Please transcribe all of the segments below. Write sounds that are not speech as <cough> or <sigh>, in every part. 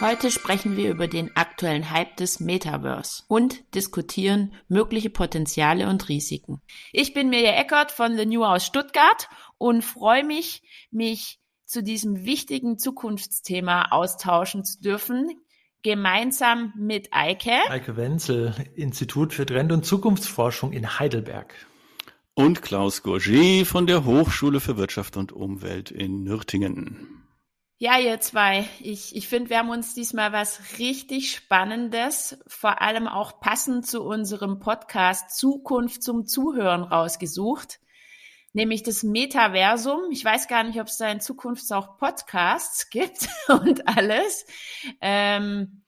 Heute sprechen wir über den aktuellen Hype des Metaverse und diskutieren mögliche Potenziale und Risiken. Ich bin Mirja Eckert von The New aus Stuttgart und freue mich, mich zu diesem wichtigen Zukunftsthema austauschen zu dürfen, gemeinsam mit Eike. Eike Wenzel, Institut für Trend- und Zukunftsforschung in Heidelberg. Und Klaus Gourget von der Hochschule für Wirtschaft und Umwelt in Nürtingen. Ja, ihr zwei, ich, ich finde, wir haben uns diesmal was richtig Spannendes, vor allem auch passend zu unserem Podcast Zukunft zum Zuhören rausgesucht, nämlich das Metaversum. Ich weiß gar nicht, ob es da in Zukunft auch Podcasts gibt <laughs> und alles. Ähm,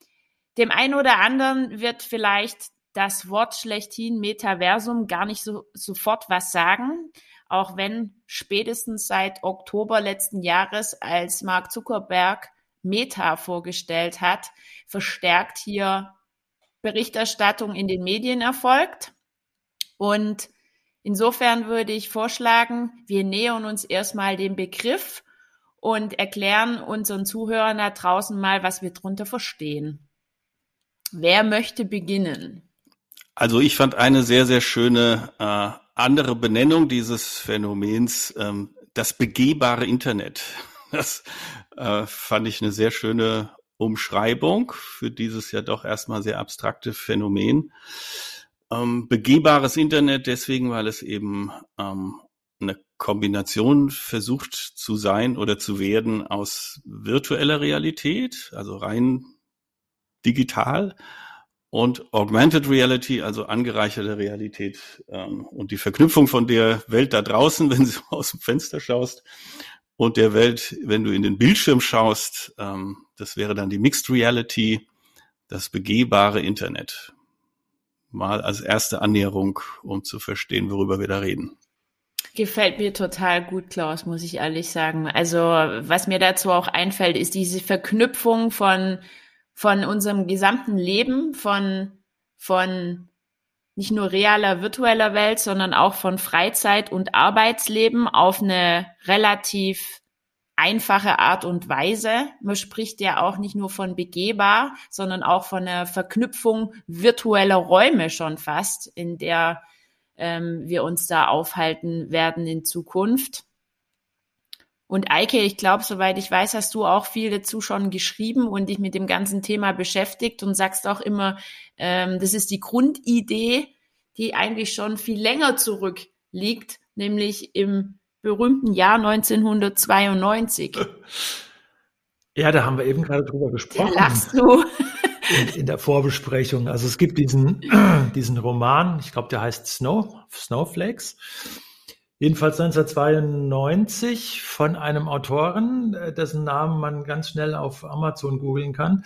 dem einen oder anderen wird vielleicht das Wort schlechthin Metaversum gar nicht so sofort was sagen auch wenn spätestens seit Oktober letzten Jahres, als Mark Zuckerberg Meta vorgestellt hat, verstärkt hier Berichterstattung in den Medien erfolgt. Und insofern würde ich vorschlagen, wir nähern uns erstmal dem Begriff und erklären unseren Zuhörern da draußen mal, was wir drunter verstehen. Wer möchte beginnen? Also ich fand eine sehr, sehr schöne äh, andere Benennung dieses Phänomens, ähm, das begehbare Internet. <laughs> Das äh, fand ich eine sehr schöne Umschreibung für dieses ja doch erstmal sehr abstrakte Phänomen. Ähm, begehbares Internet deswegen, weil es eben ähm, eine Kombination versucht zu sein oder zu werden aus virtueller Realität, also rein digital, und Augmented Reality, also angereicherte Realität ähm, und die Verknüpfung von der Welt da draußen, <laughs> wenn du aus dem Fenster schaust, und der Welt, wenn du in den Bildschirm schaust, ähm, das wäre dann die Mixed Reality, das begehbare Internet. Mal als erste Annäherung, um zu verstehen, worüber wir da reden. Gefällt mir total gut, Klaus, muss ich ehrlich sagen. Also was mir dazu auch einfällt, ist diese Verknüpfung von von unserem gesamten Leben, von, von nicht nur realer, virtueller Welt, sondern auch von Freizeit und Arbeitsleben auf eine relativ einfache Art und Weise. Man spricht ja auch nicht nur von begehbar, sondern auch von einer Verknüpfung virtueller Räume schon fast, in der ähm, wir uns da aufhalten werden in Zukunft. Und Eike, ich glaube, soweit ich weiß, hast du auch viel dazu schon geschrieben und dich mit dem ganzen Thema beschäftigt und sagst auch immer, ähm, das ist die Grundidee, die eigentlich schon viel länger zurückliegt, nämlich im berühmten Jahr 1992. <laughs> Ja, da haben wir eben gerade drüber gesprochen. Da lachst du. <laughs> In, in, der Vorbesprechung. Also es gibt diesen, <clears throat> diesen Roman, ich glaube, der heißt Snow, Snowflakes. Jedenfalls 1992 von einem Autoren, äh, dessen Namen man ganz schnell auf Amazon googeln kann.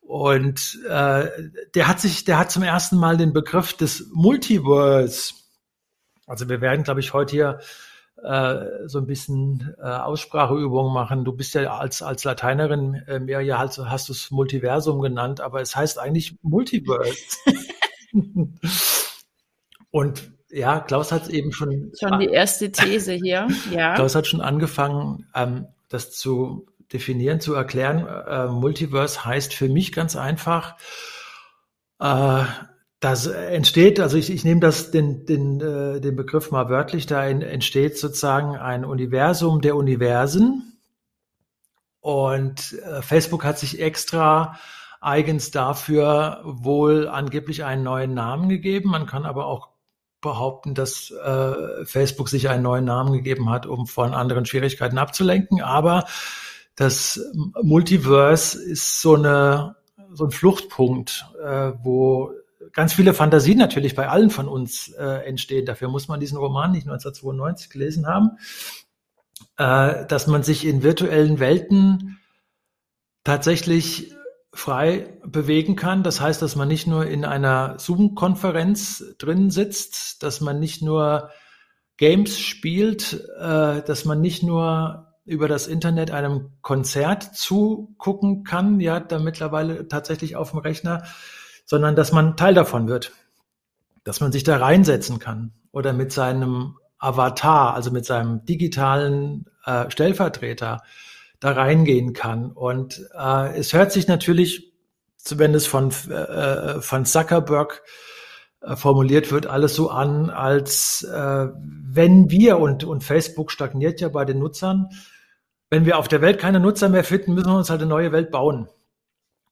Und äh, der hat sich, der hat zum ersten Mal den Begriff des Multiverse. Also wir werden, glaube ich, heute hier äh, so ein bisschen äh, Ausspracheübungen machen. Du bist ja als als Lateinerin äh, mehr ja halt, hast du es Multiversum genannt, aber es heißt eigentlich Multiverse. <laughs> Und ja, Klaus hat es eben schon. Schon die erste These hier, ja. <laughs> Klaus hat schon angefangen, ähm, das zu definieren, zu erklären. Äh, Multiverse heißt für mich ganz einfach, äh, das entsteht, also ich, ich nehme das den, den, äh, den Begriff mal wörtlich, da entsteht sozusagen ein Universum der Universen. Und äh, Facebook hat sich extra eigens dafür wohl angeblich einen neuen Namen gegeben. Man kann aber auch behaupten, dass äh, Facebook sich einen neuen Namen gegeben hat, um von anderen Schwierigkeiten abzulenken. Aber das Multiverse ist so eine so ein Fluchtpunkt, äh, wo ganz viele Fantasien natürlich bei allen von uns äh, entstehen. Dafür muss man diesen Roman nicht 1992 gelesen haben, äh, dass man sich in virtuellen Welten tatsächlich frei bewegen kann. Das heißt, dass man nicht nur in einer Zoom-Konferenz drin sitzt, dass man nicht nur Games spielt, äh, dass man nicht nur über das Internet einem Konzert zugucken kann, ja, da mittlerweile tatsächlich auf dem Rechner, sondern dass man Teil davon wird, dass man sich da reinsetzen kann oder mit seinem Avatar, also mit seinem digitalen äh, Stellvertreter da reingehen kann. Und äh, es hört sich natürlich, wenn es von, äh, von Zuckerberg äh, formuliert wird, alles so an, als äh, wenn wir, und, und Facebook stagniert ja bei den Nutzern, wenn wir auf der Welt keine Nutzer mehr finden, müssen wir uns halt eine neue Welt bauen.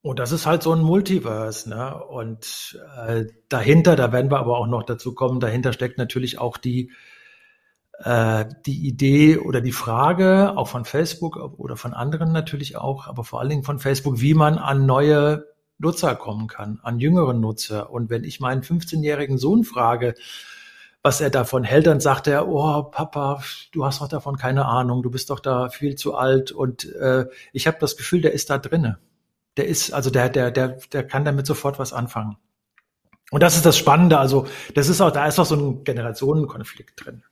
Und das ist halt so ein Multiverse, ne? Und äh, dahinter, da werden wir aber auch noch dazu kommen, dahinter steckt natürlich auch die äh, die Idee oder die Frage, auch von Facebook oder von anderen natürlich auch, aber vor allen Dingen von Facebook, wie man an neue Nutzer kommen kann, an jüngeren Nutzer. Und wenn ich meinen 15-jährigen Sohn frage, was er davon hält, dann sagt er, oh Papa, du hast doch davon keine Ahnung, du bist doch da viel zu alt. Und äh, ich habe das Gefühl, der ist da drinne. Der ist, also der, der, der, der kann damit sofort was anfangen. Und das ist das Spannende. Also das ist auch, da ist auch so ein Generationenkonflikt drin.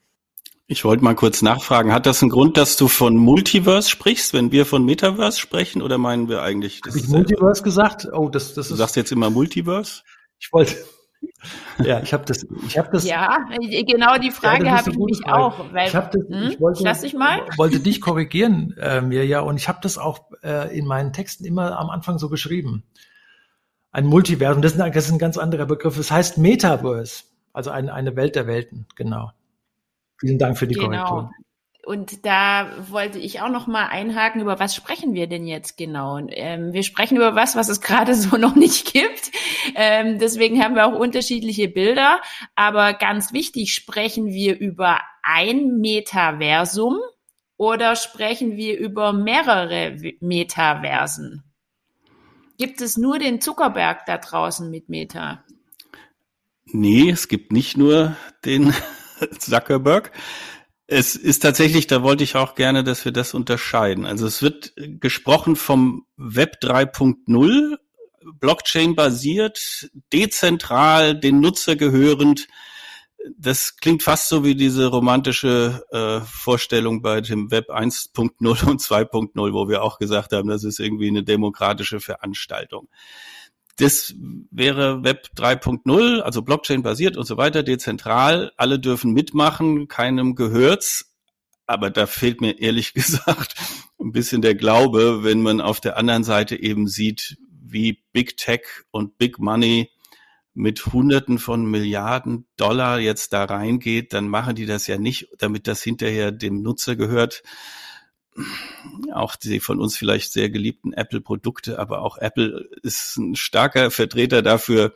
Ich wollte mal kurz nachfragen, hat das einen Grund, dass du von Multiverse sprichst, wenn wir von Metaverse sprechen, oder meinen wir eigentlich das? Habe ich Multiverse gesagt? Oh, das, das ist. Du sagst jetzt immer Multiverse? Ich wollte. <laughs> Ja, ich habe das, ich habe das. Ja, genau die Frage ja, habe ich mich Frage. auch. Weil, ich habe das, hm? ich wollte, Lass ich mal. <laughs> wollte dich korrigieren, äh, mir ja, und ich habe das auch äh, in meinen Texten immer am Anfang so geschrieben. Ein Multiversum, das ist, ein, das ist ein ganz anderer Begriff. Es heißt Metaverse, also ein, eine Welt der Welten, genau. Vielen Dank für die genau. Korrektur. Und da wollte ich auch noch mal einhaken, über was sprechen wir denn jetzt genau? Ähm, wir sprechen über was, was es gerade <laughs> so noch nicht gibt. Ähm, deswegen haben wir auch unterschiedliche Bilder. Aber ganz wichtig, sprechen wir über ein Metaversum oder sprechen wir über mehrere Metaversen? Gibt es nur den Zuckerberg da draußen mit Meta? Nee, es gibt nicht nur den <laughs> Zuckerberg. Es ist tatsächlich, da wollte ich auch gerne, dass wir das unterscheiden. Also es wird gesprochen vom Web 3.0, Blockchain basiert, dezentral, den Nutzer gehörend. Das klingt fast so wie diese romantische äh, Vorstellung bei dem Web 1.0 und 2.0, wo wir auch gesagt haben, das ist irgendwie eine demokratische Veranstaltung. Das wäre Web 3.0, also Blockchain basiert und so weiter, dezentral. Alle dürfen mitmachen, keinem gehört's. Aber da fehlt mir ehrlich <laughs> gesagt ein bisschen der Glaube, wenn man auf der anderen Seite eben sieht, wie Big Tech und Big Money mit Hunderten von Milliarden Dollar jetzt da reingeht, dann machen die das ja nicht, damit das hinterher dem Nutzer gehört, auch die von uns vielleicht sehr geliebten Apple-Produkte, aber auch Apple ist ein starker Vertreter dafür,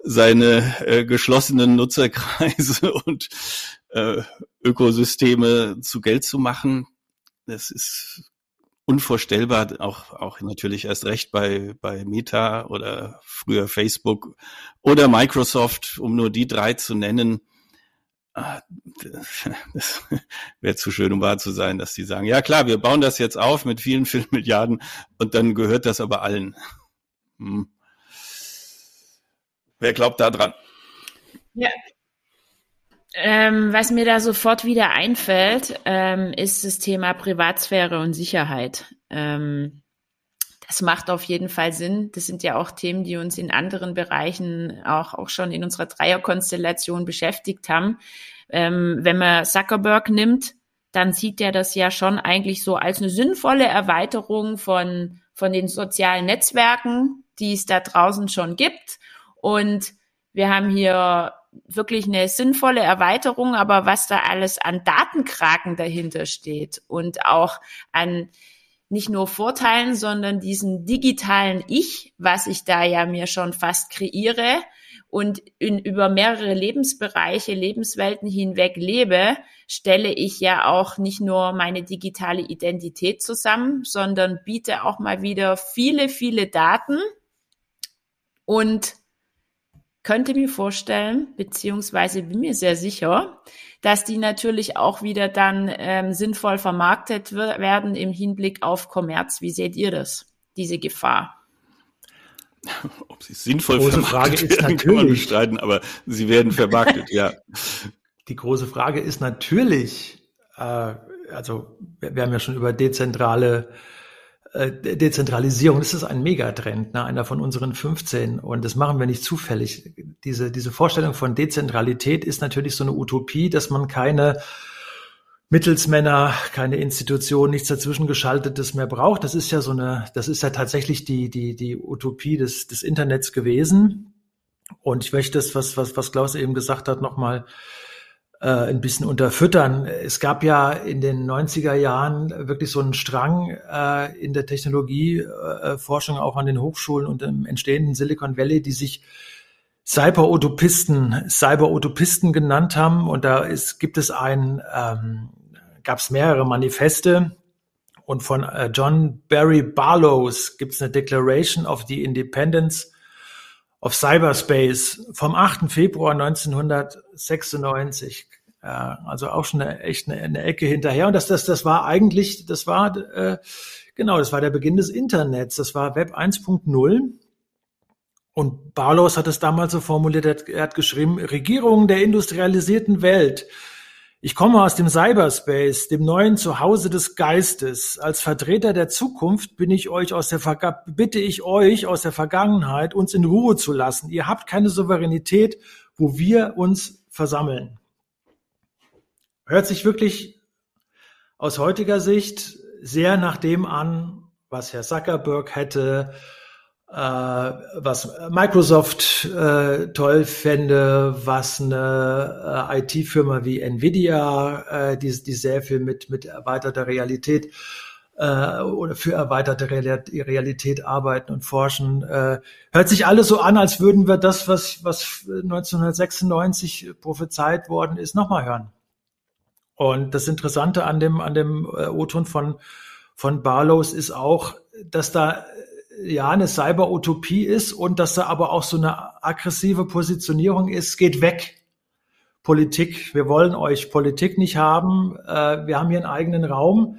seine äh, geschlossenen Nutzerkreise <laughs> und äh, Ökosysteme zu Geld zu machen. Das ist unvorstellbar, auch, auch natürlich erst recht bei, bei Meta oder früher Facebook oder Microsoft, um nur die drei zu nennen <laughs> Das wäre zu schön, um wahr zu sein, dass die sagen, ja klar, wir bauen das jetzt auf mit vielen, vielen Milliarden und dann gehört das aber allen. Hm. Wer glaubt da dran? Ja. Ähm, was mir da sofort wieder einfällt, ähm, ist das Thema Privatsphäre und Sicherheit. Ähm, das macht auf jeden Fall Sinn. Das sind ja auch Themen, die uns in anderen Bereichen auch, auch schon in unserer Dreierkonstellation beschäftigt haben. Ähm, wenn man Zuckerberg nimmt, dann sieht er das ja schon eigentlich so als eine sinnvolle Erweiterung von, von den sozialen Netzwerken, die es da draußen schon gibt. Und wir haben hier wirklich eine sinnvolle Erweiterung, aber was da alles an Datenkraken dahinter steht und auch an nicht nur Vorteilen, sondern diesen digitalen Ich, was ich da ja mir schon fast kreiere und in, über mehrere Lebensbereiche, Lebenswelten hinweg lebe, stelle ich ja auch nicht nur meine digitale Identität zusammen, sondern biete auch mal wieder viele, viele Daten und könnte mir vorstellen, beziehungsweise bin mir sehr sicher, dass die natürlich auch wieder dann ähm, sinnvoll vermarktet werden im Hinblick auf Kommerz. Wie seht ihr das, diese Gefahr? <laughs> Ob sie sinnvoll große Frage ist werden, kann man bestreiten, aber sie werden vermarktet, ja. <laughs> Die große Frage ist natürlich, äh, also wir, wir haben ja schon über dezentrale äh, Dezentralisierung, das ist ein Megatrend, ne? einer von unseren 15. Und das machen wir nicht zufällig. Diese, diese Vorstellung von Dezentralität ist natürlich so eine Utopie, dass man keine Mittelsmänner, keine Institution, nichts dazwischen geschaltetes mehr braucht. Das ist ja so eine, das ist ja tatsächlich die, die, die Utopie des, des Internets gewesen. Und ich möchte das, was, was, was Klaus eben gesagt hat, nochmal äh, ein bisschen unterfüttern. Es gab ja in den 90er Jahren wirklich so einen Strang äh, in der Technologieforschung, äh, auch an den Hochschulen und im entstehenden Silicon Valley, die sich Cyber-Utopisten, Cyber-Utopisten genannt haben. Und da ist, gibt es ein, ähm, gab es mehrere Manifeste. Und von äh, John Barry Barlows gibt es eine Declaration of the Independence of Cyberspace vom 8. Februar 1996. Äh, also auch schon eine, echt eine, eine, Ecke hinterher. Und das, das, das war eigentlich, das war, äh, genau, das war der Beginn des Internets. Das war Web 1.0. Und Barlows hat es damals so formuliert, er hat geschrieben, Regierungen der industrialisierten Welt ich komme aus dem Cyberspace, dem neuen Zuhause des Geistes. Als Vertreter der Zukunft bin ich euch aus der Verga bitte ich euch aus der Vergangenheit, uns in Ruhe zu lassen. Ihr habt keine Souveränität, wo wir uns versammeln. Hört sich wirklich aus heutiger Sicht sehr nach dem an, was Herr Zuckerberg hätte, was Microsoft äh, toll fände, was eine äh, IT-Firma wie Nvidia, äh, die, die sehr viel mit, mit erweiterter Realität äh, oder für erweiterte Realität arbeiten und forschen. Äh, hört sich alles so an, als würden wir das, was, was 1996 prophezeit worden ist, nochmal hören. Und das Interessante an dem, an dem äh, O-Ton von, von Barlows ist auch, dass da ja eine Cyber-Utopie ist und dass da aber auch so eine aggressive Positionierung ist, geht weg. Politik, wir wollen euch Politik nicht haben, äh, wir haben hier einen eigenen Raum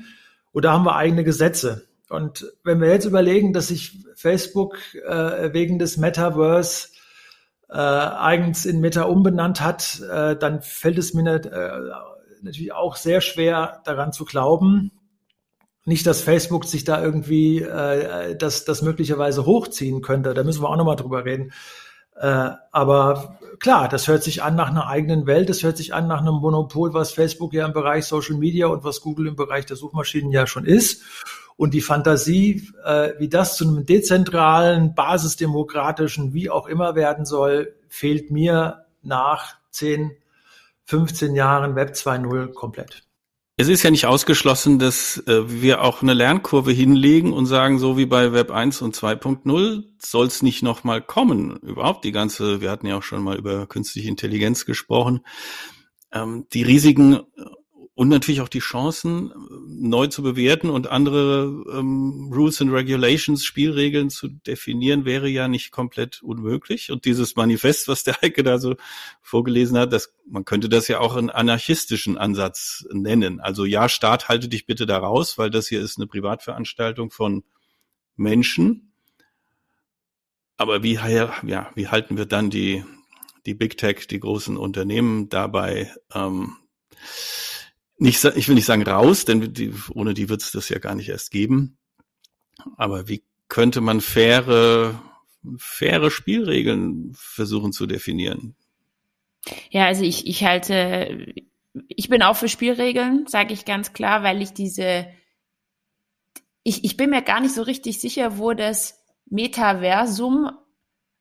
oder haben wir eigene Gesetze. Und wenn wir jetzt überlegen, dass sich Facebook äh, wegen des Metaverse äh, eigens in Meta umbenannt hat, äh, dann fällt es mir äh, natürlich auch sehr schwer daran zu glauben, nicht, dass Facebook sich da irgendwie äh, das, das möglicherweise hochziehen könnte. Da müssen wir auch nochmal drüber reden. Äh, aber klar, das hört sich an nach einer eigenen Welt. Das hört sich an nach einem Monopol, was Facebook ja im Bereich Social Media und was Google im Bereich der Suchmaschinen ja schon ist. Und die Fantasie, äh, wie das zu einem dezentralen, basisdemokratischen, wie auch immer werden soll, fehlt mir nach 10, 15 Jahren Web 2.0 komplett. Es ist ja nicht ausgeschlossen, dass äh, wir auch eine Lernkurve hinlegen und sagen, so wie bei Web 1 und 2.0 soll es nicht nochmal kommen. Überhaupt die ganze, wir hatten ja auch schon mal über künstliche Intelligenz gesprochen. Ähm, die Risiken und natürlich auch die Chancen neu zu bewerten und andere ähm, Rules and Regulations, Spielregeln zu definieren, wäre ja nicht komplett unmöglich. Und dieses Manifest, was der Heike da so vorgelesen hat, das, man könnte das ja auch einen anarchistischen Ansatz nennen. Also ja, Staat, halte dich bitte da raus, weil das hier ist eine Privatveranstaltung von Menschen. Aber wie, ja, wie halten wir dann die, die Big Tech, die großen Unternehmen dabei, ähm, nicht, ich will nicht sagen raus, denn die, ohne die wird es das ja gar nicht erst geben. Aber wie könnte man faire, faire Spielregeln versuchen zu definieren? Ja, also ich, ich halte, ich bin auch für Spielregeln, sage ich ganz klar, weil ich diese, ich, ich bin mir gar nicht so richtig sicher, wo das Metaversum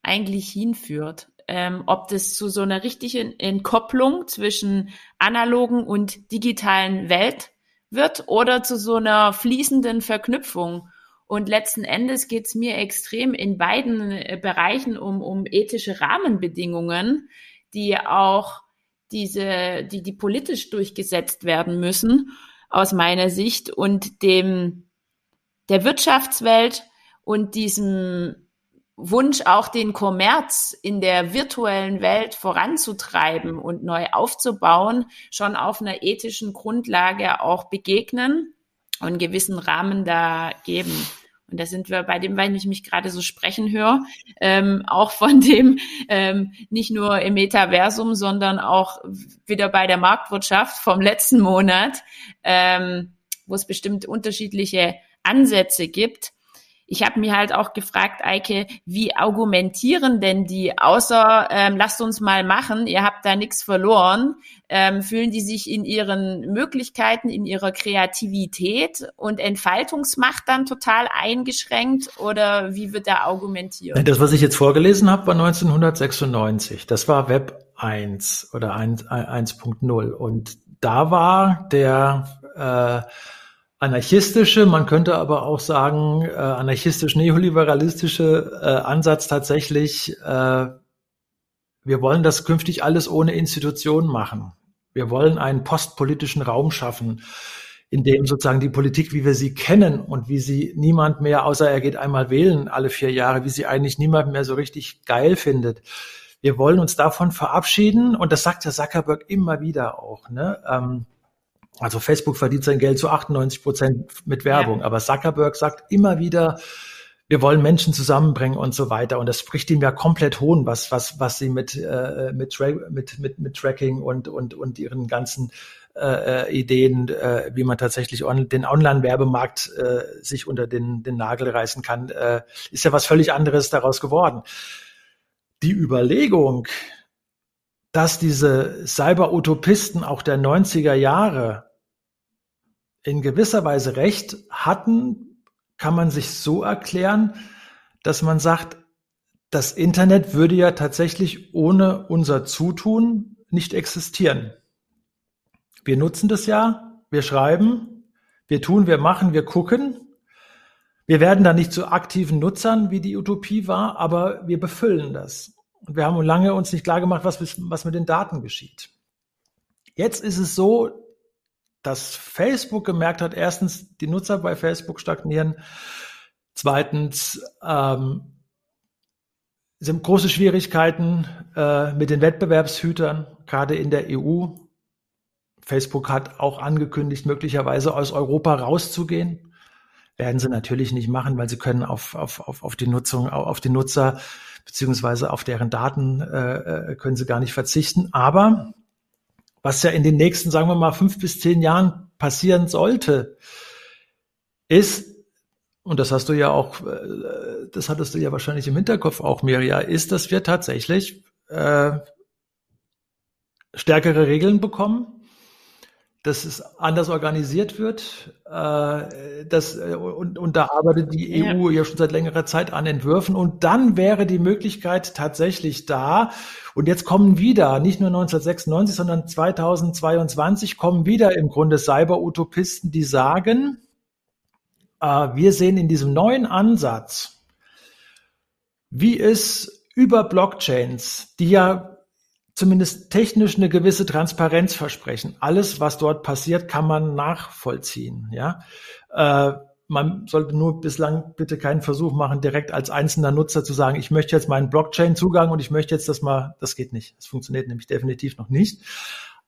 eigentlich hinführt ähm, ob das zu so einer richtigen Entkopplung zwischen analogen und digitalen Welt wird oder zu so einer fließenden Verknüpfung. Und letzten Endes geht es mir extrem in beiden äh, Bereichen um, um ethische Rahmenbedingungen, die auch diese, die, die politisch durchgesetzt werden müssen, aus meiner Sicht, und dem, der Wirtschaftswelt und diesem Wunsch, auch den Kommerz in der virtuellen Welt voranzutreiben und neu aufzubauen, schon auf einer ethischen Grundlage auch begegnen und einen gewissen Rahmen da geben. Und da sind wir bei dem, weil ich mich gerade so sprechen höre, ähm, auch von <laughs> dem ähm, nicht nur im Metaversum, sondern auch wieder bei der Marktwirtschaft vom letzten Monat, ähm, wo es bestimmt unterschiedliche Ansätze gibt. Ich habe mir halt auch gefragt, Eike, wie argumentieren denn die, außer ähm, lasst uns mal machen, ihr habt da nichts verloren, ähm, fühlen die sich in ihren Möglichkeiten, in ihrer Kreativität und Entfaltungsmacht dann total eingeschränkt oder wie wird da argumentiert? Das, was ich jetzt vorgelesen habe, war 1996. Das war Web 1 oder 1.0 und da war der äh, anarchistische, man könnte aber auch sagen, äh, anarchistisch-neoliberalistische äh, Ansatz tatsächlich, äh, wir wollen das künftig alles ohne Institutionen machen. Wir wollen einen postpolitischen Raum schaffen, in dem sozusagen die Politik, wie wir sie kennen und wie sie niemand mehr, außer er geht einmal wählen alle vier Jahre, wie sie eigentlich niemand mehr so richtig geil findet. Wir wollen uns davon verabschieden und das sagt der Zuckerberg immer wieder auch. Ne? Ähm, also Facebook verdient sein Geld zu 98 Prozent mit Werbung, ja. aber Zuckerberg sagt immer wieder, wir wollen Menschen zusammenbringen und so weiter. Und das spricht ihm ja komplett hohn, was, was, was sie mit, äh, mit, mit, mit, mit Tracking und, und, und ihren ganzen äh, äh, Ideen, äh, wie man tatsächlich on, den Online-Werbemarkt äh, sich unter den, den Nagel reißen kann, äh, ist ja was völlig anderes daraus geworden. Die Überlegung, dass diese Cyber-Utopisten auch der 90er Jahre in gewisser Weise recht hatten, kann man sich so erklären, dass man sagt, das Internet würde ja tatsächlich ohne unser Zutun nicht existieren. Wir nutzen das ja, wir schreiben, wir tun, wir machen, wir gucken. Wir werden da nicht zu aktiven Nutzern, wie die Utopie war, aber wir befüllen das. Und wir haben lange uns nicht klar gemacht, was, was mit den Daten geschieht. Jetzt ist es so, dass Facebook gemerkt hat, erstens, die Nutzer bei Facebook stagnieren, zweitens ähm, sind große Schwierigkeiten äh, mit den Wettbewerbshütern, gerade in der EU. Facebook hat auch angekündigt, möglicherweise aus Europa rauszugehen. Werden sie natürlich nicht machen, weil sie können auf, auf, auf, auf die Nutzung, auf die Nutzer beziehungsweise auf deren Daten äh, äh können sie gar nicht verzichten. Aber was ja in den nächsten, sagen wir mal, fünf bis zehn Jahren passieren sollte, ist, und das hast du ja auch, äh, das hattest du ja wahrscheinlich im Hinterkopf auch, Mirja, ist, dass wir tatsächlich äh, stärkere Regeln bekommen, dass es anders organisiert wird. Äh, das, äh, und, und da arbeitet die ja. EU ja schon seit längerer Zeit an Entwürfen. Und dann wäre die Möglichkeit tatsächlich da. Und jetzt kommen wieder, nicht nur 1996, sondern 2022 kommen wieder im Grunde Cyber-Utopisten, die sagen, äh, wir sehen in diesem neuen Ansatz, wie es über Blockchains, die ja zumindest technisch eine gewisse Transparenz versprechen. Alles, was dort passiert, kann man nachvollziehen. Ja, äh, man sollte nur bislang bitte keinen Versuch machen, direkt als einzelner Nutzer zu sagen, ich möchte jetzt meinen Blockchain-Zugang und ich möchte jetzt das mal, das geht nicht. Das funktioniert nämlich definitiv noch nicht.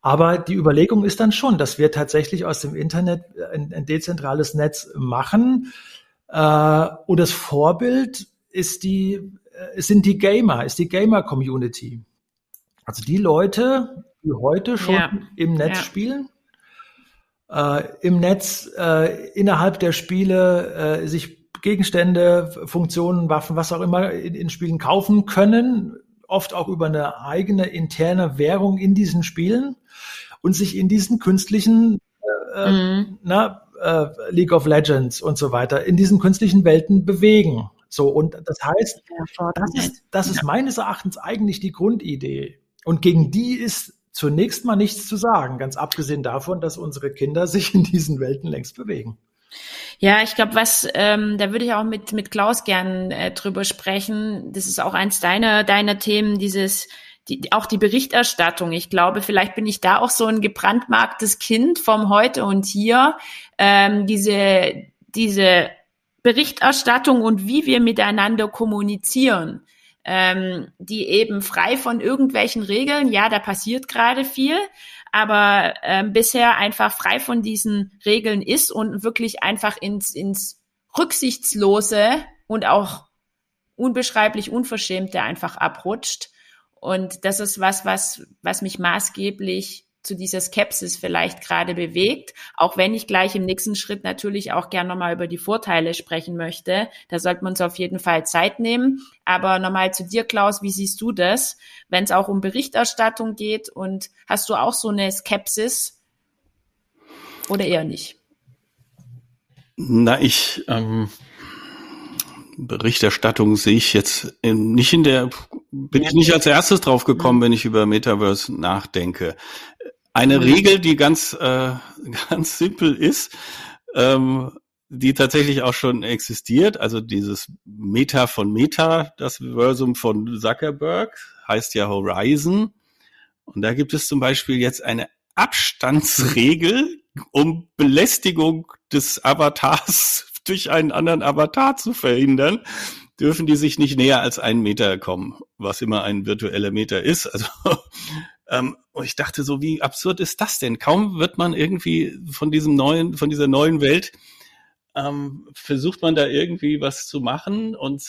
Aber die Überlegung ist dann schon, dass wir tatsächlich aus dem Internet ein, ein dezentrales Netz machen. Äh, und das Vorbild ist die, äh, sind die Gamer, ist die Gamer-Community. Also die Leute, die heute schon ja. im Netz ja. spielen, äh, im Netz äh, innerhalb der Spiele äh, sich Gegenstände, Funktionen, Waffen, was auch immer in, in, Spielen kaufen können, oft auch über eine eigene interne Währung in diesen Spielen und sich in diesen künstlichen äh, mhm. na, äh, League of Legends und so weiter, in diesen künstlichen Welten bewegen. So, und das heißt, das ist, das ist meines Erachtens eigentlich die Grundidee. Und gegen die ist zunächst mal nichts zu sagen, ganz abgesehen davon, dass unsere Kinder sich in diesen Welten längst bewegen. Ja, ich glaube, was ähm, da würde ich auch mit mit Klaus gern äh, drüber sprechen. Das ist auch eins deiner deiner Themen, dieses die, auch die Berichterstattung. Ich glaube, vielleicht bin ich da auch so ein gebrandmarktes Kind vom Heute und Hier. Ähm, diese diese Berichterstattung und wie wir miteinander kommunizieren ähm, die eben frei von irgendwelchen Regeln, ja, da passiert gerade viel, aber ähm, bisher einfach frei von diesen Regeln ist und wirklich einfach ins, ins Rücksichtslose und auch unbeschreiblich Unverschämte einfach abrutscht. Und das ist was, was, was mich maßgeblich zu dieser Skepsis vielleicht gerade bewegt, auch wenn ich gleich im nächsten Schritt natürlich auch gern nochmal über die Vorteile sprechen möchte. Da sollten wir uns auf jeden Fall Zeit nehmen. Aber nochmal zu dir, Klaus, wie siehst du das, wenn es auch um Berichterstattung geht und hast du auch so eine Skepsis oder eher nicht? Na, ich ähm, Berichterstattung sehe ich jetzt in, nicht in der, bin ich nicht als erstes drauf gekommen, mhm. wenn ich über Metaverse nachdenke. Eine. Regel, die ganz, äh, <laughs> ganz simpel ist, ähm, die tatsächlich auch schon existiert, also dieses Meta von Meta, das Versum von Zuckerberg, heißt ja Horizon. Und da gibt es zum Beispiel jetzt eine Abstandsregel, um Belästigung des Avatars <laughs> durch einen anderen Avatar zu verhindern, dürfen die sich nicht näher als einen Meter kommen, was immer ein virtueller Meter ist. Also <laughs> und ich dachte so, wie absurd ist das denn? Kaum wird man irgendwie von diesem neuen, von dieser neuen Welt ähm, versucht man da irgendwie was zu machen und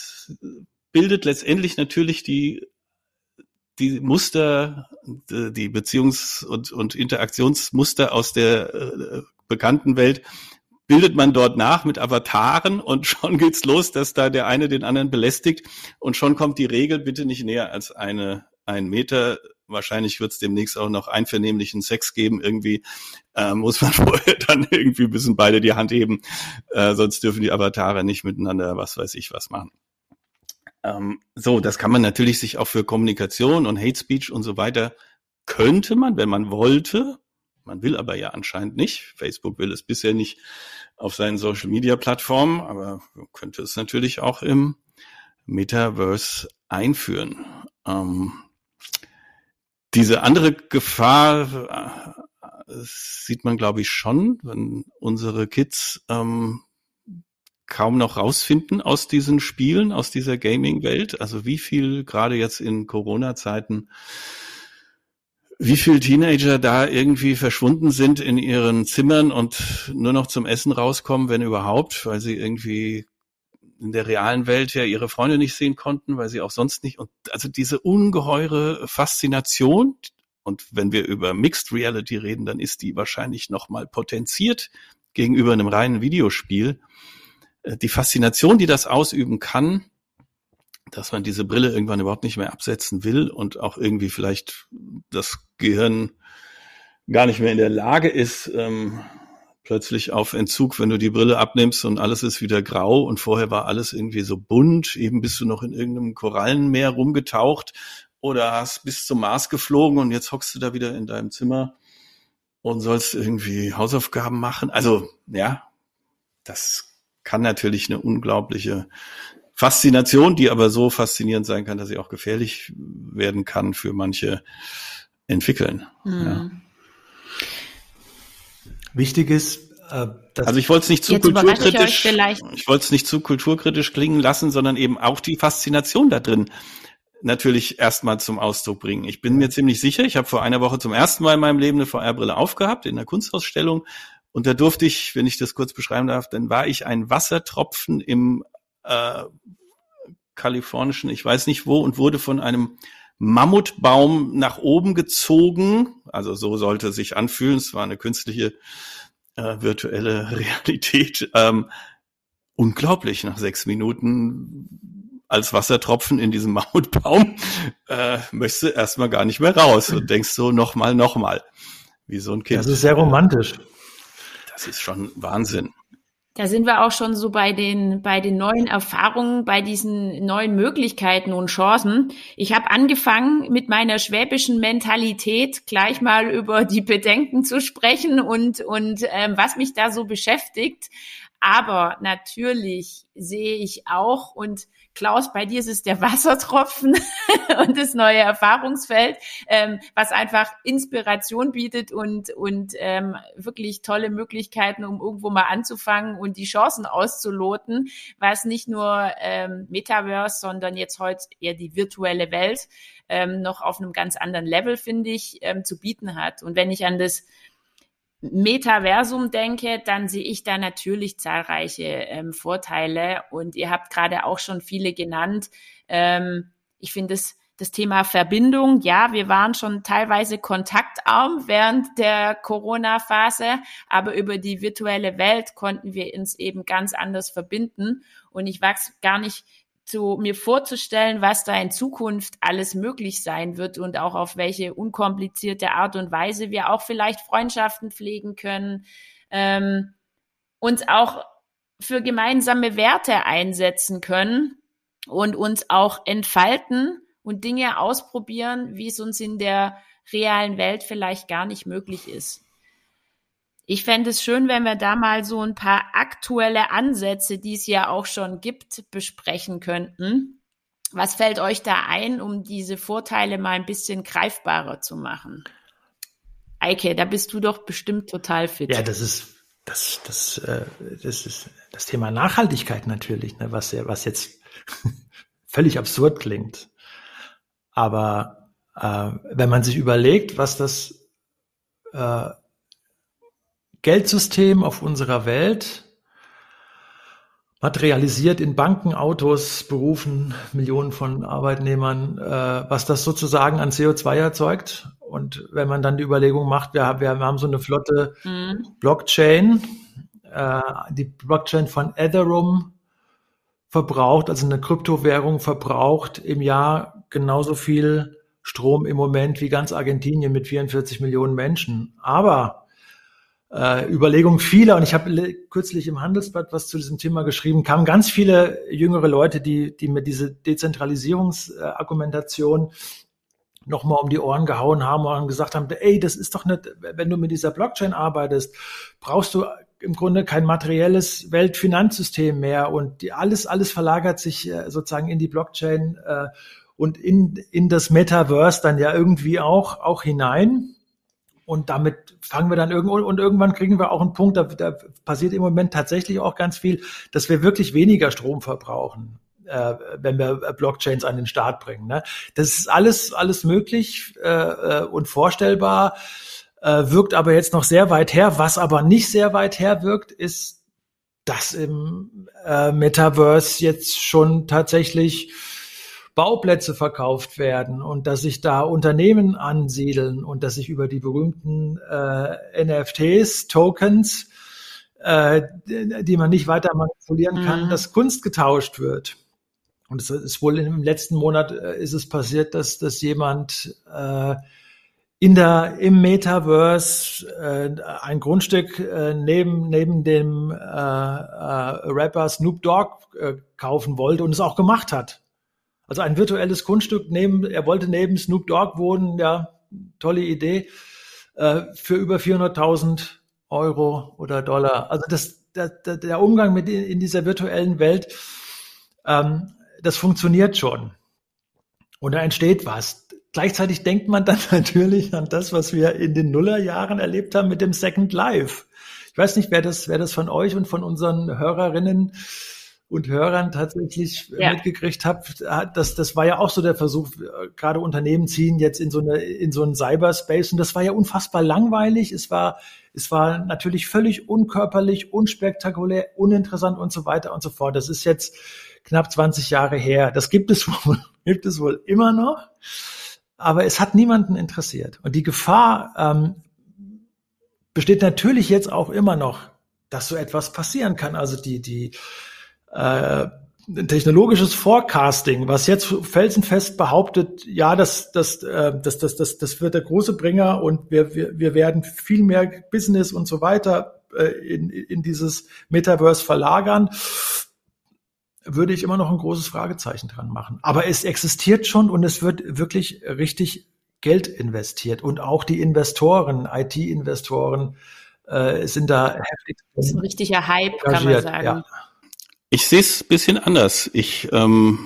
bildet letztendlich natürlich die die Muster, die Beziehungs- und, und Interaktionsmuster aus der äh, bekannten Welt bildet man dort nach mit Avataren <laughs> und schon geht's los, dass da der eine den anderen belästigt und schon kommt die Regel, bitte nicht näher als eine, ein Meter. Wahrscheinlich wird es demnächst auch noch einvernehmlichen Sex geben. Irgendwie äh, muss man <laughs> vorher dann irgendwie müssen beide die Hand heben, äh, sonst dürfen die Avatare nicht miteinander, was weiß ich, was machen. Ähm, so, das kann man natürlich sich auch für Kommunikation und Hate Speech und so weiter könnte man, wenn man wollte, man will aber ja anscheinend nicht. Facebook will es bisher nicht auf seinen Social Media Plattformen, aber könnte es natürlich auch im Metaverse einführen. Ähm, diese andere Gefahr äh, sieht man, glaube ich, schon, wenn unsere Kids ähm, kaum noch rausfinden aus diesen Spielen, aus dieser Gaming-Welt. Also wie viel gerade jetzt in Corona-Zeiten wie viele Teenager da irgendwie verschwunden sind in ihren Zimmern und nur noch zum Essen rauskommen, wenn überhaupt, weil sie irgendwie in der realen Welt ja ihre Freunde nicht sehen konnten, weil sie auch sonst nicht und also diese ungeheure Faszination und wenn wir über Mixed Reality reden, dann ist die wahrscheinlich noch mal potenziert gegenüber einem reinen Videospiel. Äh, die Faszination, die das ausüben kann, dass man diese Brille irgendwann überhaupt nicht mehr absetzen will und auch irgendwie vielleicht das Gehirn gar nicht mehr in der Lage ist, ähm, plötzlich auf Entzug, wenn du die Brille abnimmst und alles ist wieder grau und vorher war alles irgendwie so bunt, eben bist du noch in irgendeinem Korallenmeer rumgetaucht oder hast bis zum Mars geflogen und jetzt hockst du da wieder in deinem Zimmer und sollst irgendwie Hausaufgaben machen. Also, ja, das kann natürlich eine unglaubliche Faszination, die aber so faszinierend sein kann, dass sie auch gefährlich werden kann für manche entwickeln. Mhm. Ja. Wichtig ist, äh, also ich wollte es nicht zu kulturkritisch, ich, ich wollte es nicht zu kulturkritisch klingen lassen, sondern eben auch die Faszination da drin natürlich erstmal zum Ausdruck bringen. Ich bin mir ziemlich sicher, ich habe vor einer Woche zum ersten Mal in meinem Leben eine VR-Brille aufgehabt in der Kunstausstellung und da durfte ich, wenn ich das kurz beschreiben darf, dann war ich ein Wassertropfen im äh, kalifornischen, ich weiß nicht wo, und wurde von einem Mammutbaum nach oben gezogen. Also so sollte es sich anfühlen. Es war eine künstliche äh, virtuelle <laughs> Realität. Ähm, unglaublich, nach sechs Minuten als Wassertropfen in diesem <laughs> Mammutbaum äh, möchtest du erstmal gar nicht mehr raus und denkst so nochmal, nochmal. Wie so ein Kind. Das ist sehr romantisch. Das ist schon Wahnsinn. Da sind wir auch schon so bei den, bei den neuen Erfahrungen, bei diesen neuen Möglichkeiten und Chancen. Ich habe angefangen, mit meiner schwäbischen Mentalität gleich mal <laughs> über die Bedenken zu sprechen und, und ähm, was mich da so beschäftigt. Aber natürlich sehe ich auch und Klaus, bei dir ist es der Wassertropfen <laughs> und das neue Erfahrungsfeld, ähm, was einfach Inspiration bietet und, und ähm, wirklich tolle Möglichkeiten, um irgendwo mal anzufangen und die Chancen auszuloten, was nicht nur ähm, Metaverse, sondern jetzt heute eher die virtuelle Welt ähm, noch auf einem ganz anderen Level, finde ich, ähm, zu bieten hat. Und wenn ich an das Metaversum denke, dann sehe ich da natürlich zahlreiche ähm, Vorteile und ihr habt gerade auch schon viele genannt. Ähm, ich finde es das Thema Verbindung. Ja, wir waren schon teilweise kontaktarm während der Corona-Phase, aber über die virtuelle Welt konnten wir uns eben ganz anders verbinden. Und ich wachs gar nicht zu mir vorzustellen, was da in Zukunft alles möglich sein wird und auch auf welche unkomplizierte Art und Weise wir auch vielleicht Freundschaften pflegen können, ähm, uns auch für gemeinsame Werte einsetzen können und uns auch entfalten und Dinge ausprobieren, wie es uns in der realen Welt vielleicht gar nicht möglich ist. Ich fände es schön, wenn wir da mal so ein paar aktuelle Ansätze, die es ja auch schon gibt, besprechen könnten. Was fällt euch da ein, um diese Vorteile mal ein bisschen greifbarer zu machen? Eike, da bist du doch bestimmt total fit. Ja, das ist das, das, äh, das ist das Thema Nachhaltigkeit natürlich, ne, was, was jetzt <laughs> völlig absurd klingt. Aber äh, wenn man sich überlegt, was das äh, Geldsystem auf unserer Welt materialisiert in Banken, Autos, Berufen, Millionen von Arbeitnehmern, äh, was das sozusagen an CO2 erzeugt. Und wenn man dann die Überlegung macht, wir haben, wir haben so eine flotte mhm. Blockchain, äh, die Blockchain von Ethereum verbraucht, also eine Kryptowährung verbraucht im Jahr genauso viel Strom im Moment wie ganz Argentinien mit 44 Millionen Menschen. Aber äh, Überlegung vieler, und ich habe kürzlich im Handelsblatt was zu diesem Thema geschrieben, kamen ganz viele jüngere Leute, die, die mir diese Dezentralisierungsargumentation nochmal um die Ohren gehauen haben und gesagt haben, ey, das ist doch nicht, wenn du mit dieser Blockchain arbeitest, brauchst du im Grunde kein materielles Weltfinanzsystem mehr. Und die, alles, alles verlagert sich äh, sozusagen in die Blockchain äh, und in, in das Metaverse dann ja irgendwie auch, auch hinein. Und damit fangen wir dann irgendwo und irgendwann kriegen wir auch einen Punkt, da, da passiert im Moment tatsächlich auch ganz viel, dass wir wirklich weniger Strom verbrauchen, äh, wenn wir Blockchains an den Start bringen. Ne? Das ist alles, alles möglich äh, äh, und vorstellbar, äh, wirkt aber jetzt noch sehr weit her. Was aber nicht sehr weit her wirkt, ist, dass im äh, Metaverse jetzt schon tatsächlich Bauplätze verkauft werden und dass sich da Unternehmen ansiedeln und dass sich über die berühmten äh, NFTs, Tokens, äh, die man nicht weiter manipulieren kann, mhm. dass Kunst getauscht wird. Und es ist wohl im letzten Monat äh, ist es passiert, dass, dass jemand äh, in der im Metaverse äh, ein Grundstück äh, neben neben dem äh, äh, Rapper Snoop Dogg äh, kaufen wollte und es auch gemacht hat. Also ein virtuelles Grundstück neben, er wollte neben Snoop Dogg wohnen, ja, tolle Idee, äh, für über 400.000 Euro oder Dollar. Also das, der, der Umgang mit in, in dieser virtuellen Welt, ähm, das funktioniert schon. Und da entsteht was. Gleichzeitig denkt man dann <laughs> natürlich an das, was wir in den Nullerjahren erlebt haben mit dem Second Life. Ich weiß nicht, wer das, wer das von euch und von unseren Hörerinnen und Hörern tatsächlich ja. mitgekriegt habe, das, das war ja auch so der Versuch, gerade Unternehmen ziehen jetzt in so eine, in so einen Cyberspace und das war ja unfassbar langweilig. Es war, es war natürlich völlig unkörperlich, unspektakulär, uninteressant und so weiter und so fort. Das ist jetzt knapp 20 Jahre her. Das gibt es <laughs> wohl, gibt es wohl immer noch. Aber es hat niemanden interessiert. Und die Gefahr ähm, besteht natürlich jetzt auch immer noch, dass so etwas passieren kann. Also die, die, äh, ein technologisches Forecasting, was jetzt felsenfest behauptet, ja, das, das, äh, das, das, das, das wird der große Bringer und wir, wir, wir werden viel mehr Business und so weiter äh, in, in dieses Metaverse verlagern, würde ich immer noch ein großes Fragezeichen dran machen. Aber es existiert schon und es wird wirklich richtig Geld investiert und auch die Investoren, IT-Investoren äh, sind da heftig. Das ist ein richtiger Hype, kann man sagen. Ja. Ich sehe es bisschen anders. Ich ähm,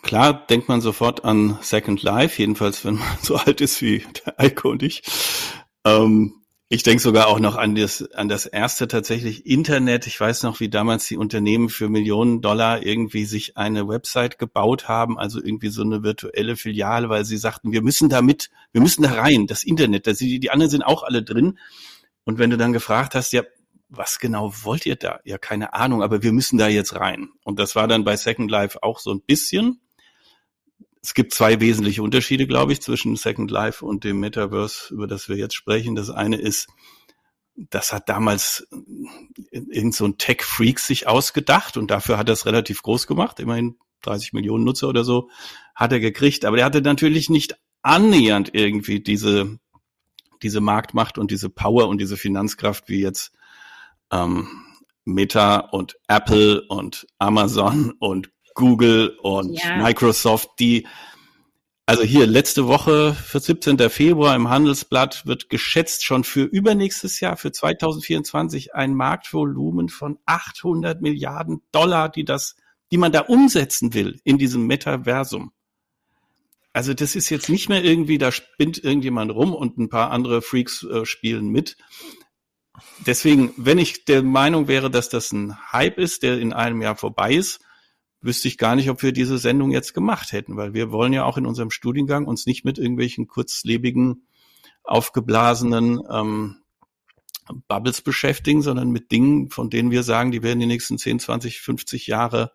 klar denkt man sofort an Second Life, jedenfalls wenn man <laughs> so alt ist wie der Eiko und ich. Ähm, ich denke sogar auch noch an das, an das erste tatsächlich Internet. Ich weiß noch, wie damals die Unternehmen für Millionen Dollar irgendwie sich eine Website gebaut haben, also irgendwie so eine virtuelle Filiale, weil sie sagten, wir müssen da mit, wir müssen da rein, das Internet, das, die, die anderen sind auch alle drin. Und wenn du dann gefragt hast, ja, was genau wollt ihr da? Ja, keine Ahnung, aber wir müssen da jetzt rein. Und das war dann bei Second Life auch so ein bisschen. es gibt zwei wesentliche Unterschiede, glaube ich, zwischen Second Life und dem Metaverse, über das wir jetzt sprechen. Das eine ist, das hat damals irgend so ein Tech-Freak sich ausgedacht und dafür hat er es relativ groß gemacht. Immerhin 30 Millionen Nutzer oder so hat er gekriegt. Aber er hatte natürlich nicht annähernd irgendwie diese, diese Marktmacht und diese Power und diese Finanzkraft wie jetzt ähm, Meta und Apple und Amazon <laughs> und Google und ja. Microsoft, die also hier letzte Woche, für 17. Februar im Handelsblatt wird geschätzt schon für übernächstes Jahr, für 2024, ein Marktvolumen von 800 Milliarden Dollar, die das, die man da umsetzen will in diesem Metaversum. Also das ist jetzt nicht mehr irgendwie, da spinnt irgendjemand rum und ein paar andere Freaks äh, spielen mit. Deswegen, wenn ich der Meinung wäre, dass das ein Hype ist, der in einem Jahr vorbei ist, wüsste ich gar nicht, ob wir diese Sendung jetzt gemacht hätten, weil wir wollen ja auch in unserem Studiengang uns nicht mit irgendwelchen kurzlebigen, aufgeblasenen ähm, Bubbles beschäftigen, sondern mit Dingen, von denen wir sagen, die werden die nächsten 10, 20, 50 Jahre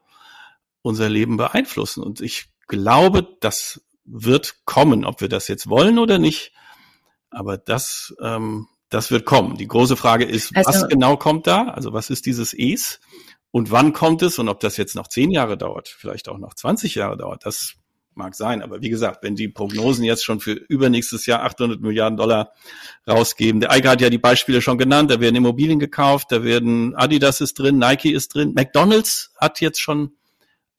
unser Leben beeinflussen. Und ich glaube, das wird kommen, ob wir das jetzt wollen oder nicht. Aber das, ähm, das wird kommen. Die große Frage ist, also, was genau kommt da? Also was ist dieses Es? Und wann kommt es und ob das jetzt noch zehn Jahre dauert, vielleicht auch noch 20 Jahre dauert, das mag sein. Aber wie gesagt, wenn die Prognosen jetzt schon für übernächstes Jahr 800 Milliarden Dollar rausgeben, der Eiger hat ja die Beispiele schon genannt, da werden Immobilien gekauft, da werden Adidas ist drin, Nike ist drin, McDonald's hat jetzt schon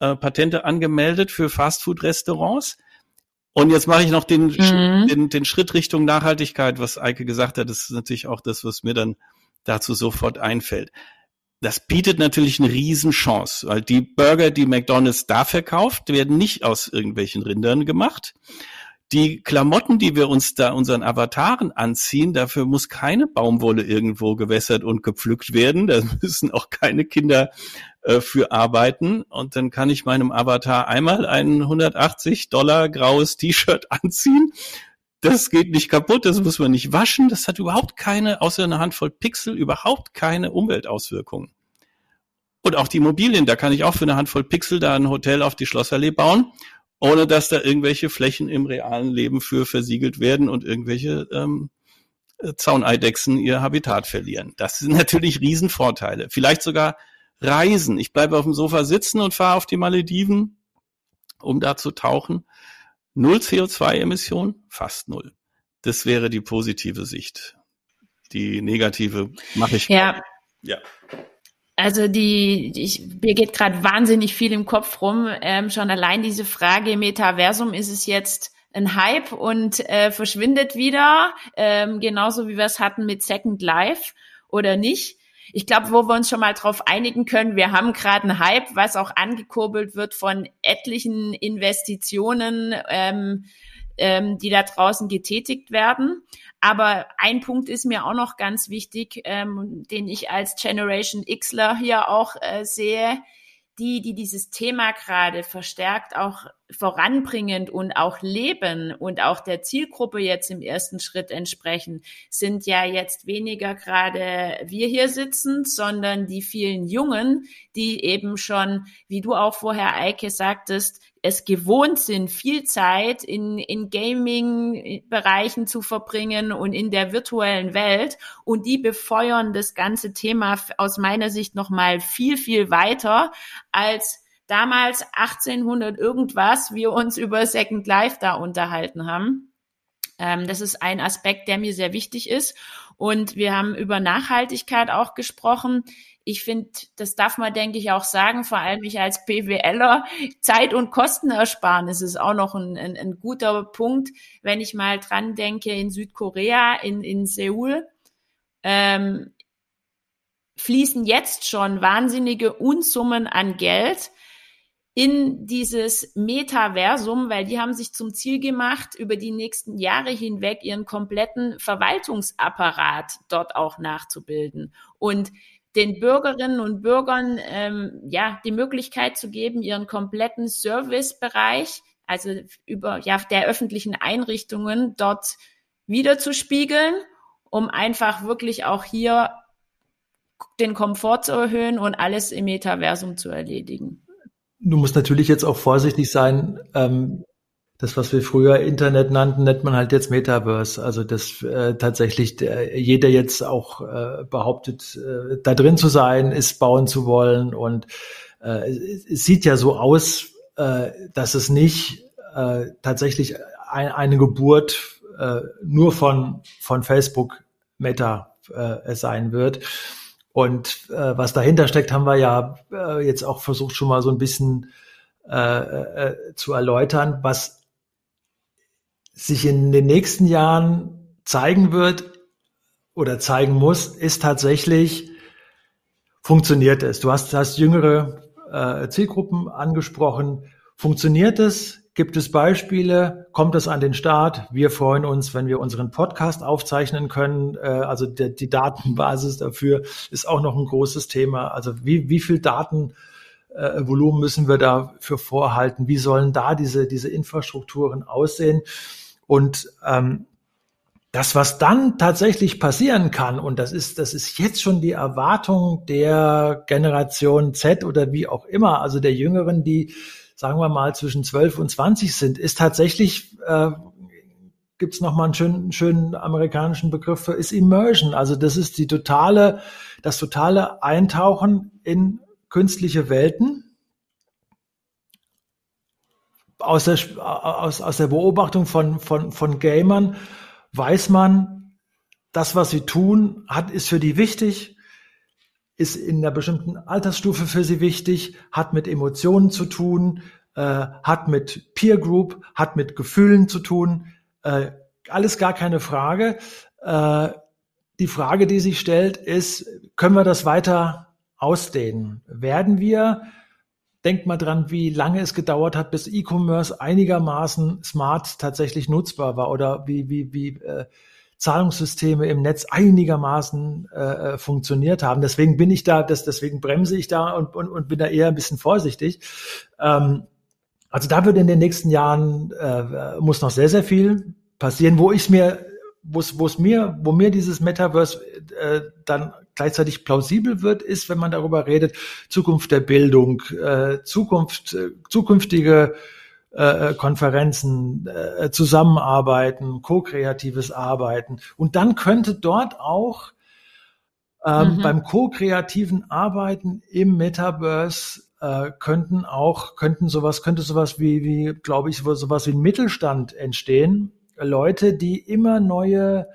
äh, Patente angemeldet für Fastfood-Restaurants. Und jetzt mache ich noch den, mhm. den, den Schritt Richtung Nachhaltigkeit, was Eike gesagt hat. Das ist natürlich auch das, was mir dann dazu sofort einfällt das bietet natürlich eine Riesenchance, weil die Burger, die McDonald's da verkauft, werden nicht aus irgendwelchen Rindern gemacht. Die Klamotten, die wir uns da unseren Avataren anziehen, dafür muss keine Baumwolle irgendwo gewässert und gepflückt werden. Da <laughs> müssen auch keine Kinder äh, für arbeiten. Und dann kann ich meinem Avatar einmal ein 180 Dollar graues T-Shirt <laughs> anziehen das geht nicht kaputt, das muss man nicht waschen, das hat überhaupt keine, außer eine Handvoll Pixel, überhaupt keine Umweltauswirkungen. Und auch die Immobilien, da kann ich auch für eine Handvoll Pixel da ein Hotel auf die Schlossallee bauen, ohne dass da irgendwelche Flächen im realen Leben für versiegelt werden und irgendwelche ähm, äh, Zauneidechsen ihr Habitat verlieren. Das sind natürlich Riesenvorteile. Vielleicht sogar Reisen. Ich bleibe auf dem Sofa sitzen und fahre auf die Malediven, um da zu tauchen. Null CO2-Emissionen? Fast null. Das wäre die positive Sicht. Die negative mache ich. Ja. Ja. Also die, ich, mir geht gerade wahnsinnig viel im Kopf rum. Ähm, schon allein diese Frage Metaversum, ist es jetzt ein Hype und äh, verschwindet wieder, ähm, genauso wie wir es hatten mit Second Life oder nicht ich glaube, wo wir uns schon mal drauf einigen können, wir haben gerade einen Hype, was auch angekurbelt wird von etlichen Investitionen, ähm, ähm, die da draußen getätigt werden. Aber ein Punkt ist mir auch noch ganz wichtig, ähm, den ich als Generation Xler hier auch äh, sehe die, die dieses Thema gerade verstärkt auch voranbringen und auch leben und auch der Zielgruppe jetzt im ersten Schritt entsprechen, sind ja jetzt weniger gerade wir hier sitzen, sondern die vielen Jungen, die eben schon, wie du auch vorher, Eike, sagtest, es gewohnt sind, viel Zeit in, in Gaming-Bereichen zu verbringen und in der virtuellen Welt. Und die befeuern das ganze Thema aus meiner Sicht nochmal viel, viel weiter als damals 1800 irgendwas wir uns über Second Life da unterhalten haben. Ähm, das ist ein Aspekt, der mir sehr wichtig ist. Und wir haben über Nachhaltigkeit auch gesprochen ich finde, das darf man, denke ich, auch sagen, vor allem ich als BWLer, Zeit- und Kostenersparnis ist auch noch ein, ein, ein, guter Punkt, wenn ich mal dran denke, in Südkorea, in, in Seoul, ähm, fließen jetzt schon wahnsinnige Unsummen an Geld in dieses Metaversum, weil die haben sich zum Ziel gemacht, über die nächsten Jahre hinweg ihren kompletten Verwaltungsapparat dort auch nachzubilden. Und den Bürgerinnen und Bürgern ähm, ja die Möglichkeit zu geben, ihren kompletten Servicebereich, also über ja der öffentlichen Einrichtungen dort wiederzuspiegeln, um einfach wirklich auch hier den Komfort zu erhöhen und alles im Metaversum zu erledigen. Du musst natürlich jetzt auch vorsichtig sein, ähm, das, was wir früher Internet nannten, nennt man halt jetzt Metaverse. Also dass äh, tatsächlich der, jeder jetzt auch äh, behauptet, äh, da drin zu sein, ist bauen zu wollen. Und äh, es sieht ja so aus, äh, dass es nicht äh, tatsächlich ein, eine Geburt äh, nur von, von Facebook Meta äh, sein wird. Und äh, was dahinter steckt, haben wir ja äh, jetzt auch versucht schon mal so ein bisschen äh, äh, zu erläutern, was sich in den nächsten Jahren zeigen wird oder zeigen muss, ist tatsächlich, funktioniert es. Du hast, hast jüngere äh, Zielgruppen angesprochen. Funktioniert es? Gibt es Beispiele? Kommt es an den Start? Wir freuen uns, wenn wir unseren Podcast aufzeichnen können. Äh, also die Datenbasis dafür ist auch noch ein großes Thema. Also wie, wie viel Datenvolumen äh, müssen wir dafür vorhalten? Wie sollen da diese, diese Infrastrukturen aussehen? Und ähm, das, was dann tatsächlich passieren kann, und das ist, das ist jetzt schon die Erwartung der Generation Z oder wie auch immer, also der Jüngeren, die, sagen wir mal, zwischen 12 und 20 sind, ist tatsächlich, äh, gibt es nochmal einen schönen, schönen amerikanischen Begriff für, ist Immersion. Also das ist die totale, das totale Eintauchen in künstliche Welten aus der, aus, aus der Beobachtung von, von, von Gamern weiß man, das, was sie tun, hat, ist für die wichtig, ist in einer bestimmten Altersstufe für sie wichtig, hat mit Emotionen zu tun, äh, hat mit Peer Group, hat mit Gefühlen zu tun. Äh, alles gar keine Frage. Äh, die Frage, die sich stellt, ist, können wir das weiter ausdehnen? Werden wir Denkt mal dran, wie lange es gedauert hat, bis E-Commerce einigermaßen smart tatsächlich nutzbar war oder wie, wie, wie äh, Zahlungssysteme im Netz einigermaßen äh, äh, funktioniert haben. Deswegen bin ich da, das, deswegen bremse ich da und, und, und bin da eher ein bisschen vorsichtig. Ähm, also da wird in den nächsten Jahren äh, muss noch sehr, sehr viel passieren, wo ich mir, wo es, mir, wo mir dieses Metaverse äh, dann gleichzeitig plausibel wird, ist, wenn man darüber redet, Zukunft der Bildung, äh, Zukunft, äh, zukünftige äh, Konferenzen, äh, Zusammenarbeiten, ko-kreatives Arbeiten. Und dann könnte dort auch ähm, mhm. beim ko-kreativen Arbeiten im Metaverse äh, könnten auch könnten sowas könnte sowas wie wie glaube ich sowas wie ein Mittelstand entstehen Leute die immer neue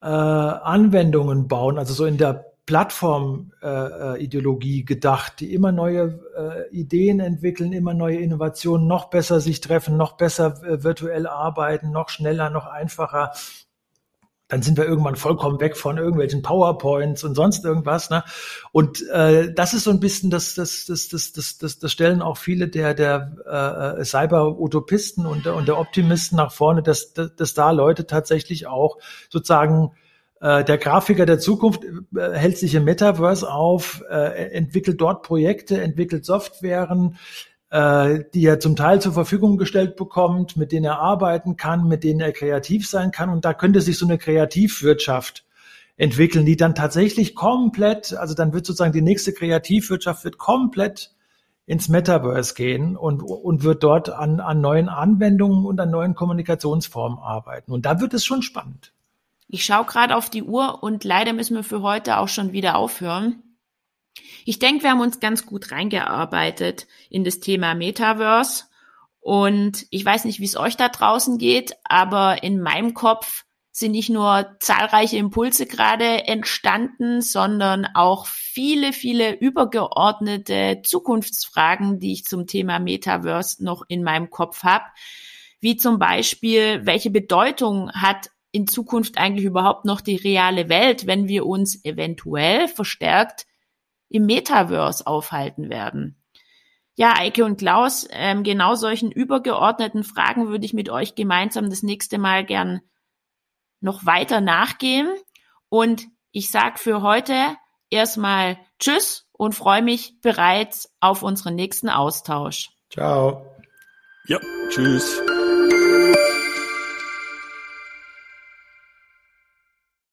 äh, Anwendungen bauen, also so in der Plattform-Ideologie äh, gedacht, die immer neue äh, Ideen entwickeln, immer neue Innovationen, noch besser sich treffen, noch besser äh, virtuell arbeiten, noch schneller, noch einfacher dann sind wir irgendwann vollkommen weg von irgendwelchen PowerPoints und sonst irgendwas. Ne? Und äh, das ist so ein bisschen, das, das, das, das, das, das, das stellen auch viele der, der äh, Cyber-Utopisten und, und der Optimisten nach vorne, dass, dass da Leute tatsächlich auch sozusagen äh, der Grafiker der Zukunft äh, hält sich im Metaverse auf, äh, entwickelt dort Projekte, entwickelt Softwaren, äh, die er zum Teil zur Verfügung gestellt bekommt, mit denen er arbeiten kann, mit denen er kreativ sein kann. Und da könnte sich so eine Kreativwirtschaft entwickeln, die dann tatsächlich komplett, also dann wird sozusagen die nächste Kreativwirtschaft wird komplett ins Metaverse gehen und, und wird dort an, an neuen Anwendungen und an neuen Kommunikationsformen arbeiten. Und da wird es schon spannend. Ich schaue gerade auf die Uhr und leider müssen wir für heute auch schon wieder aufhören. Ich denke, wir haben uns ganz gut reingearbeitet in das Thema Metaverse. Und ich weiß nicht, wie es euch da draußen geht, aber in meinem Kopf sind nicht nur zahlreiche Impulse gerade entstanden, sondern auch viele, viele übergeordnete Zukunftsfragen, die ich zum Thema Metaverse noch in meinem Kopf habe. Wie zum Beispiel, welche Bedeutung hat in Zukunft eigentlich überhaupt noch die reale Welt, wenn wir uns eventuell verstärkt im Metaverse aufhalten werden. Ja, Eike und Klaus, ähm, genau solchen übergeordneten Fragen würde ich mit euch gemeinsam das nächste Mal gern noch weiter nachgehen. Und ich sage für heute erstmal Tschüss und freue mich bereits auf unseren nächsten Austausch. Ciao. Ja, tschüss.